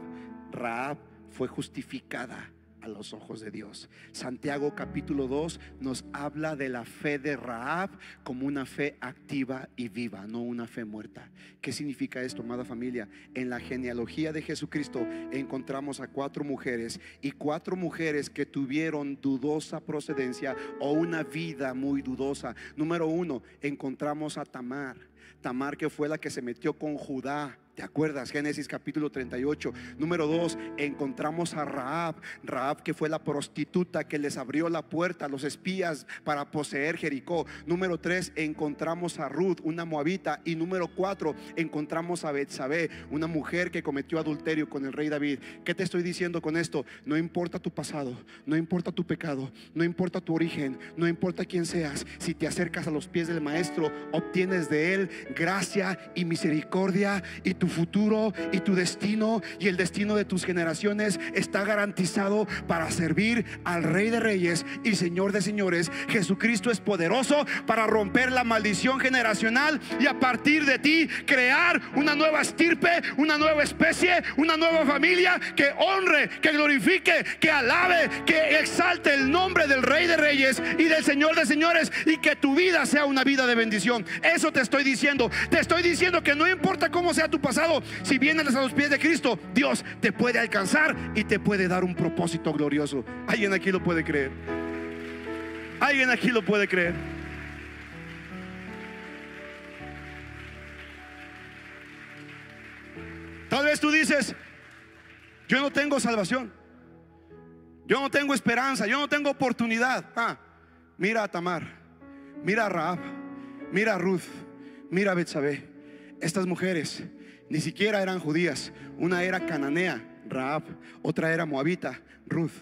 Raab fue justificada a los ojos de Dios. Santiago capítulo 2 nos habla de la fe de Raab como una fe activa y viva, no una fe muerta. ¿Qué significa esto, amada familia? En la genealogía de Jesucristo encontramos a cuatro mujeres y cuatro mujeres que tuvieron dudosa procedencia o una vida muy dudosa. Número uno, encontramos a Tamar. Tamar que fue la que se metió con Judá ¿Te acuerdas? Génesis capítulo 38. Número 2, encontramos a Raab. Raab que fue la prostituta que les abrió la puerta a los espías para poseer Jericó. Número 3, encontramos a Ruth, una moabita. Y número 4, encontramos a Betsabé, una mujer que cometió adulterio con el rey David. ¿Qué te estoy diciendo con esto? No importa tu pasado, no importa tu pecado, no importa tu origen, no importa quién seas. Si te acercas a los pies del maestro, obtienes de él gracia y misericordia y tu tu futuro y tu destino y el destino de tus generaciones está garantizado para servir al Rey de Reyes y Señor de Señores. Jesucristo es poderoso para romper la maldición generacional y a partir de ti crear una nueva estirpe, una nueva especie, una nueva familia que honre, que glorifique, que alabe, que exalte el nombre del Rey de Reyes y del Señor de Señores y que tu vida sea una vida de bendición. Eso te estoy diciendo. Te estoy diciendo que no importa cómo sea tu si vienes a los pies de Cristo, Dios te puede alcanzar y te puede dar un propósito glorioso. ¿Alguien aquí lo puede creer? ¿Alguien aquí lo puede creer? Tal vez tú dices, yo no tengo salvación. Yo no tengo esperanza, yo no tengo oportunidad. Ah, mira a Tamar, mira a Raab, mira a Ruth, mira a Betsabé. Estas mujeres ni siquiera eran judías. Una era cananea, Raab, otra era moabita, Ruth.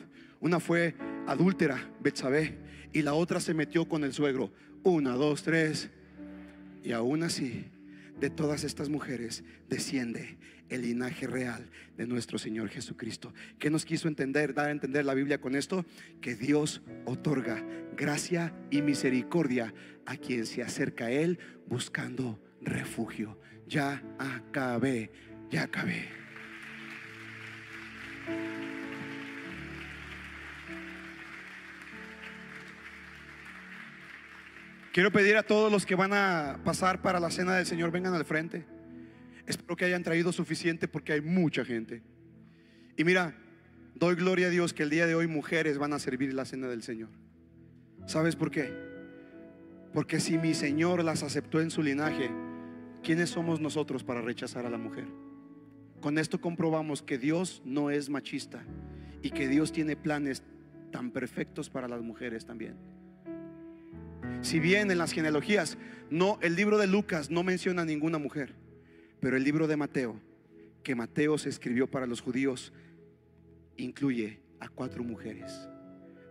Una fue adúltera, Betsabé, y la otra se metió con el suegro. Una, dos, tres. Y aún así, de todas estas mujeres desciende el linaje real de nuestro Señor Jesucristo. ¿Qué nos quiso entender, dar a entender la Biblia con esto? Que Dios otorga gracia y misericordia a quien se acerca a Él buscando refugio. Ya acabé, ya acabé. Quiero pedir a todos los que van a pasar para la cena del Señor, vengan al frente. Espero que hayan traído suficiente porque hay mucha gente. Y mira, doy gloria a Dios que el día de hoy mujeres van a servir la cena del Señor. ¿Sabes por qué? Porque si mi Señor las aceptó en su linaje, ¿quiénes somos nosotros para rechazar a la mujer? Con esto comprobamos que Dios no es machista y que Dios tiene planes tan perfectos para las mujeres también. Si bien en las genealogías no el libro de Lucas no menciona a ninguna mujer, pero el libro de Mateo, que Mateo se escribió para los judíos, incluye a cuatro mujeres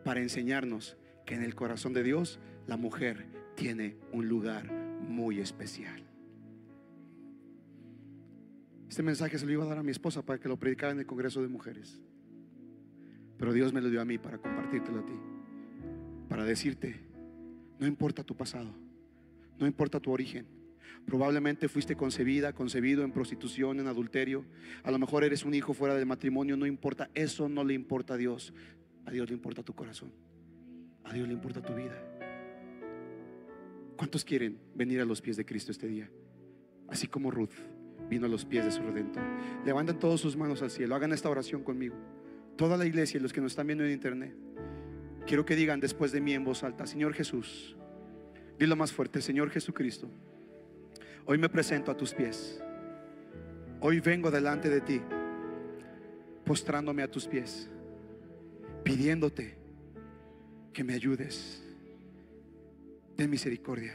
para enseñarnos que en el corazón de Dios la mujer tiene un lugar muy especial. Este mensaje se lo iba a dar a mi esposa para que lo predicara en el Congreso de Mujeres. Pero Dios me lo dio a mí para compartírtelo a ti. Para decirte, no importa tu pasado, no importa tu origen. Probablemente fuiste concebida, concebido en prostitución, en adulterio. A lo mejor eres un hijo fuera del matrimonio, no importa. Eso no le importa a Dios. A Dios le importa tu corazón. A Dios le importa tu vida. ¿Cuántos quieren venir a los pies de Cristo este día? Así como Ruth vino a los pies de su redentor. Levanten todas sus manos al cielo. Hagan esta oración conmigo. Toda la iglesia y los que nos están viendo en internet. Quiero que digan después de mí en voz alta, Señor Jesús. Dilo más fuerte, Señor Jesucristo. Hoy me presento a tus pies. Hoy vengo delante de ti, postrándome a tus pies, pidiéndote que me ayudes. Ten misericordia.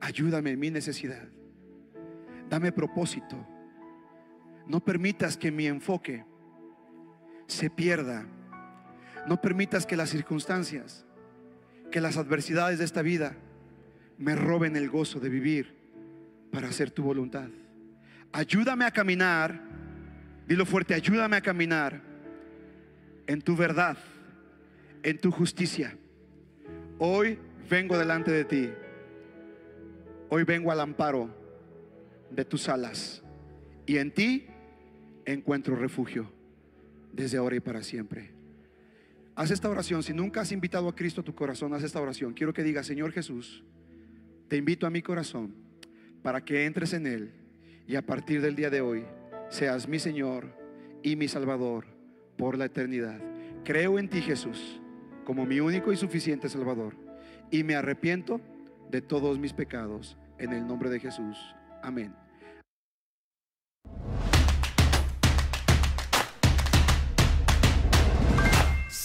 Ayúdame en mi necesidad. Dame propósito. No permitas que mi enfoque se pierda. No permitas que las circunstancias, que las adversidades de esta vida me roben el gozo de vivir para hacer tu voluntad. Ayúdame a caminar, dilo fuerte, ayúdame a caminar en tu verdad, en tu justicia. Hoy vengo delante de ti. Hoy vengo al amparo de tus alas y en ti encuentro refugio desde ahora y para siempre. Haz esta oración. Si nunca has invitado a Cristo a tu corazón, haz esta oración. Quiero que digas, Señor Jesús, te invito a mi corazón para que entres en él y a partir del día de hoy seas mi Señor y mi Salvador por la eternidad. Creo en ti, Jesús, como mi único y suficiente Salvador y me arrepiento de todos mis pecados en el nombre de Jesús. Amén.